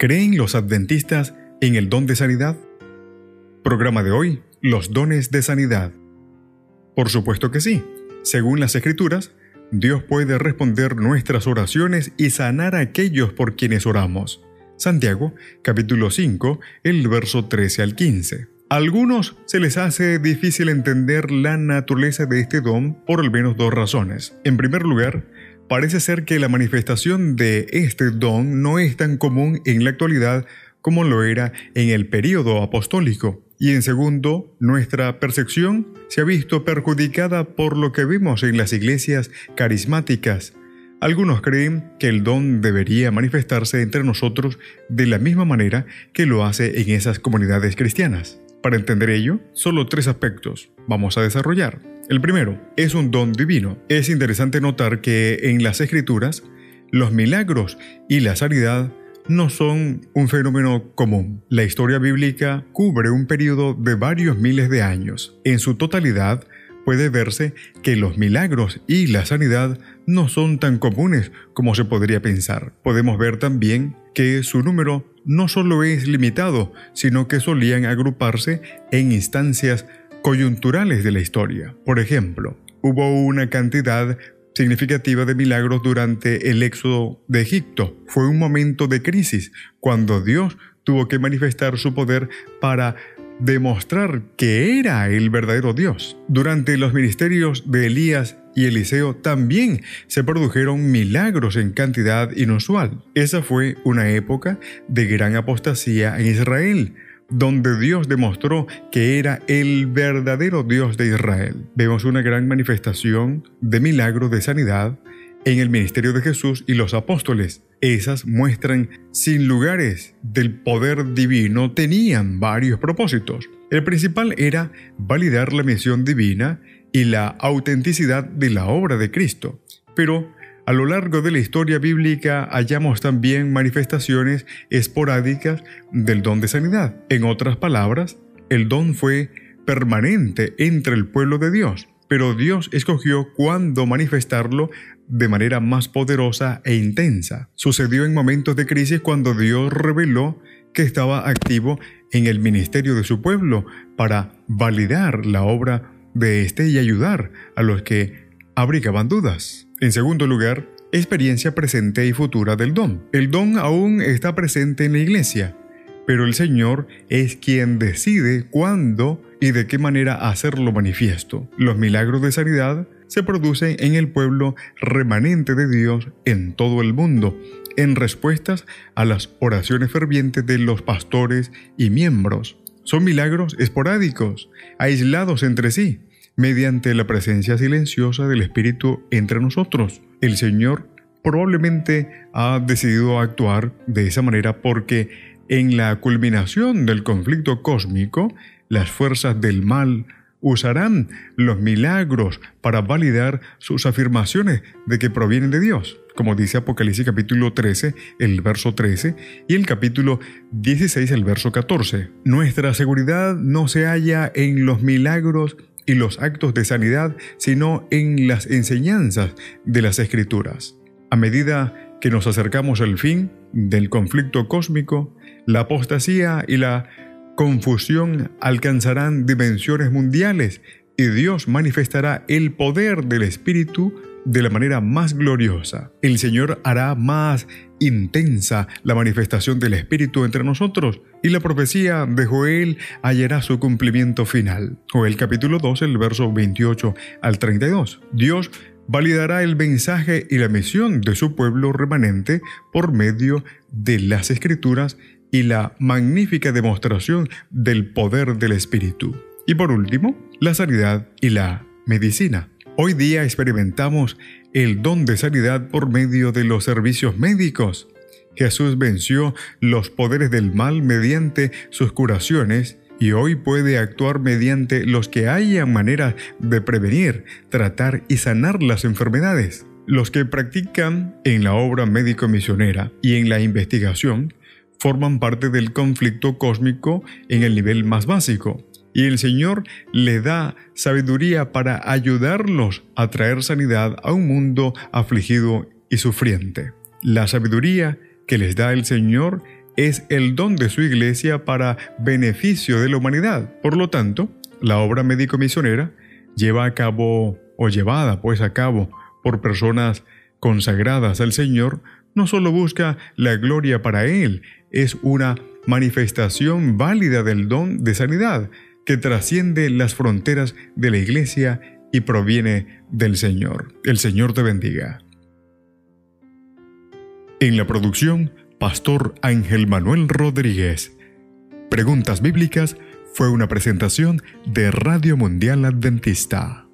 ¿Creen los adventistas en el don de sanidad? Programa de hoy, los dones de sanidad. Por supuesto que sí. Según las escrituras, Dios puede responder nuestras oraciones y sanar a aquellos por quienes oramos. Santiago, capítulo 5, el verso 13 al 15. A algunos se les hace difícil entender la naturaleza de este don por al menos dos razones. En primer lugar, parece ser que la manifestación de este don no es tan común en la actualidad como lo era en el período apostólico. Y en segundo, nuestra percepción se ha visto perjudicada por lo que vimos en las iglesias carismáticas. Algunos creen que el don debería manifestarse entre nosotros de la misma manera que lo hace en esas comunidades cristianas. Para entender ello, solo tres aspectos vamos a desarrollar. El primero es un don divino. Es interesante notar que en las escrituras, los milagros y la sanidad no son un fenómeno común. La historia bíblica cubre un periodo de varios miles de años. En su totalidad, puede verse que los milagros y la sanidad no son tan comunes como se podría pensar. Podemos ver también que su número no solo es limitado, sino que solían agruparse en instancias coyunturales de la historia. Por ejemplo, hubo una cantidad significativa de milagros durante el éxodo de Egipto. Fue un momento de crisis cuando Dios tuvo que manifestar su poder para demostrar que era el verdadero Dios. Durante los ministerios de Elías y Eliseo también se produjeron milagros en cantidad inusual. Esa fue una época de gran apostasía en Israel, donde Dios demostró que era el verdadero Dios de Israel. Vemos una gran manifestación de milagros de sanidad en el ministerio de Jesús y los apóstoles. Esas muestran sin lugares del poder divino tenían varios propósitos. El principal era validar la misión divina y la autenticidad de la obra de Cristo. Pero a lo largo de la historia bíblica hallamos también manifestaciones esporádicas del don de sanidad. En otras palabras, el don fue permanente entre el pueblo de Dios, pero Dios escogió cuándo manifestarlo de manera más poderosa e intensa. Sucedió en momentos de crisis cuando Dios reveló que estaba activo en el ministerio de su pueblo para validar la obra de éste y ayudar a los que abrigaban dudas. En segundo lugar, experiencia presente y futura del don. El don aún está presente en la iglesia, pero el Señor es quien decide cuándo y de qué manera hacerlo manifiesto. Los milagros de sanidad se producen en el pueblo remanente de Dios en todo el mundo, en respuestas a las oraciones fervientes de los pastores y miembros. Son milagros esporádicos, aislados entre sí, mediante la presencia silenciosa del Espíritu entre nosotros. El Señor probablemente ha decidido actuar de esa manera porque en la culminación del conflicto cósmico, las fuerzas del mal usarán los milagros para validar sus afirmaciones de que provienen de Dios, como dice Apocalipsis capítulo 13, el verso 13, y el capítulo 16, el verso 14. Nuestra seguridad no se halla en los milagros y los actos de sanidad, sino en las enseñanzas de las Escrituras. A medida que nos acercamos al fin del conflicto cósmico, la apostasía y la confusión alcanzarán dimensiones mundiales y Dios manifestará el poder del Espíritu de la manera más gloriosa. El Señor hará más intensa la manifestación del Espíritu entre nosotros y la profecía de Joel hallará su cumplimiento final. Joel capítulo 2, el verso 28 al 32. Dios validará el mensaje y la misión de su pueblo remanente por medio de las escrituras y la magnífica demostración del poder del Espíritu. Y por último, la sanidad y la medicina. Hoy día experimentamos el don de sanidad por medio de los servicios médicos. Jesús venció los poderes del mal mediante sus curaciones y hoy puede actuar mediante los que hayan manera de prevenir, tratar y sanar las enfermedades. Los que practican en la obra médico-misionera y en la investigación forman parte del conflicto cósmico en el nivel más básico. Y el Señor le da sabiduría para ayudarlos a traer sanidad a un mundo afligido y sufriente. La sabiduría que les da el Señor es el don de su iglesia para beneficio de la humanidad. Por lo tanto, la obra médico-misionera lleva a cabo o llevada pues a cabo por personas consagradas al Señor no solo busca la gloria para Él, es una manifestación válida del don de sanidad que trasciende las fronteras de la iglesia y proviene del Señor. El Señor te bendiga. En la producción, Pastor Ángel Manuel Rodríguez. Preguntas Bíblicas fue una presentación de Radio Mundial Adventista.